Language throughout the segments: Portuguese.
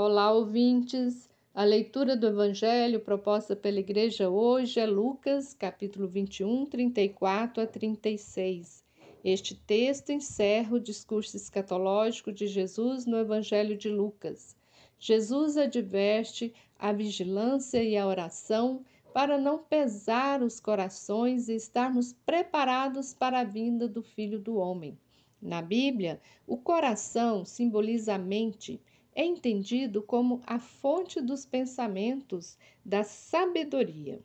Olá, ouvintes! A leitura do Evangelho proposta pela Igreja hoje é Lucas, capítulo 21, 34 a 36. Este texto encerra o discurso escatológico de Jesus no Evangelho de Lucas. Jesus adverte a vigilância e a oração para não pesar os corações e estarmos preparados para a vinda do Filho do Homem. Na Bíblia, o coração simboliza a mente é entendido como a fonte dos pensamentos, da sabedoria.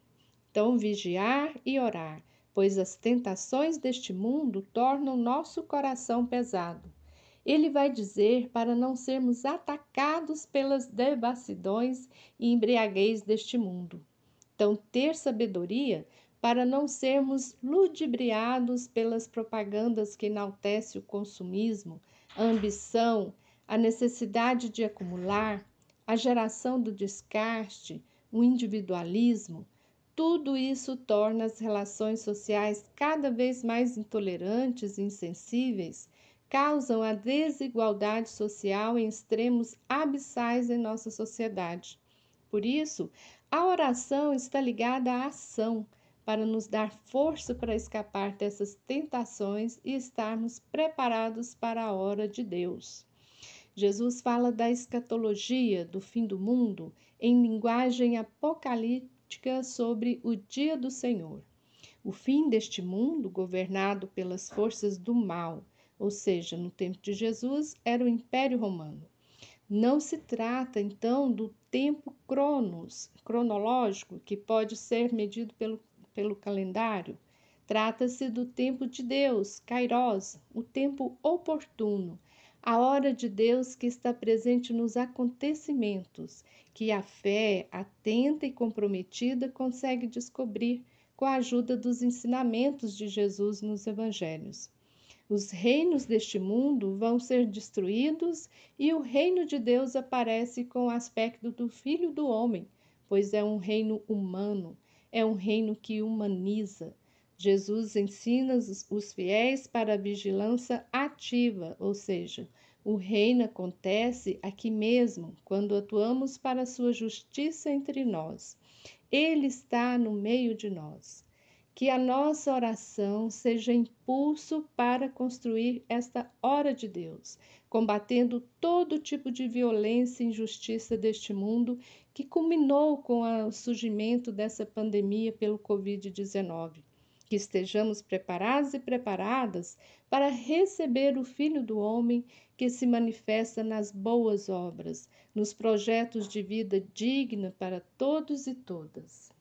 Então, vigiar e orar, pois as tentações deste mundo tornam nosso coração pesado. Ele vai dizer para não sermos atacados pelas devassidões e embriaguez deste mundo. Então, ter sabedoria para não sermos ludibriados pelas propagandas que enaltecem o consumismo, a ambição, a necessidade de acumular, a geração do descarte, o individualismo, tudo isso torna as relações sociais cada vez mais intolerantes e insensíveis, causam a desigualdade social em extremos abissais em nossa sociedade. Por isso, a oração está ligada à ação, para nos dar força para escapar dessas tentações e estarmos preparados para a hora de Deus. Jesus fala da escatologia, do fim do mundo, em linguagem apocalíptica sobre o dia do Senhor. O fim deste mundo, governado pelas forças do mal, ou seja, no tempo de Jesus, era o Império Romano. Não se trata, então, do tempo cronos, cronológico, que pode ser medido pelo, pelo calendário. Trata-se do tempo de Deus, Kairos, o tempo oportuno, a hora de Deus que está presente nos acontecimentos, que a fé atenta e comprometida consegue descobrir com a ajuda dos ensinamentos de Jesus nos evangelhos. Os reinos deste mundo vão ser destruídos e o reino de Deus aparece com o aspecto do Filho do Homem, pois é um reino humano, é um reino que humaniza, Jesus ensina os fiéis para a vigilância ativa, ou seja, o reino acontece aqui mesmo, quando atuamos para a sua justiça entre nós. Ele está no meio de nós. Que a nossa oração seja impulso para construir esta hora de Deus, combatendo todo tipo de violência e injustiça deste mundo que culminou com o surgimento dessa pandemia pelo Covid-19 que estejamos preparados e preparadas para receber o Filho do Homem que se manifesta nas boas obras, nos projetos de vida digna para todos e todas.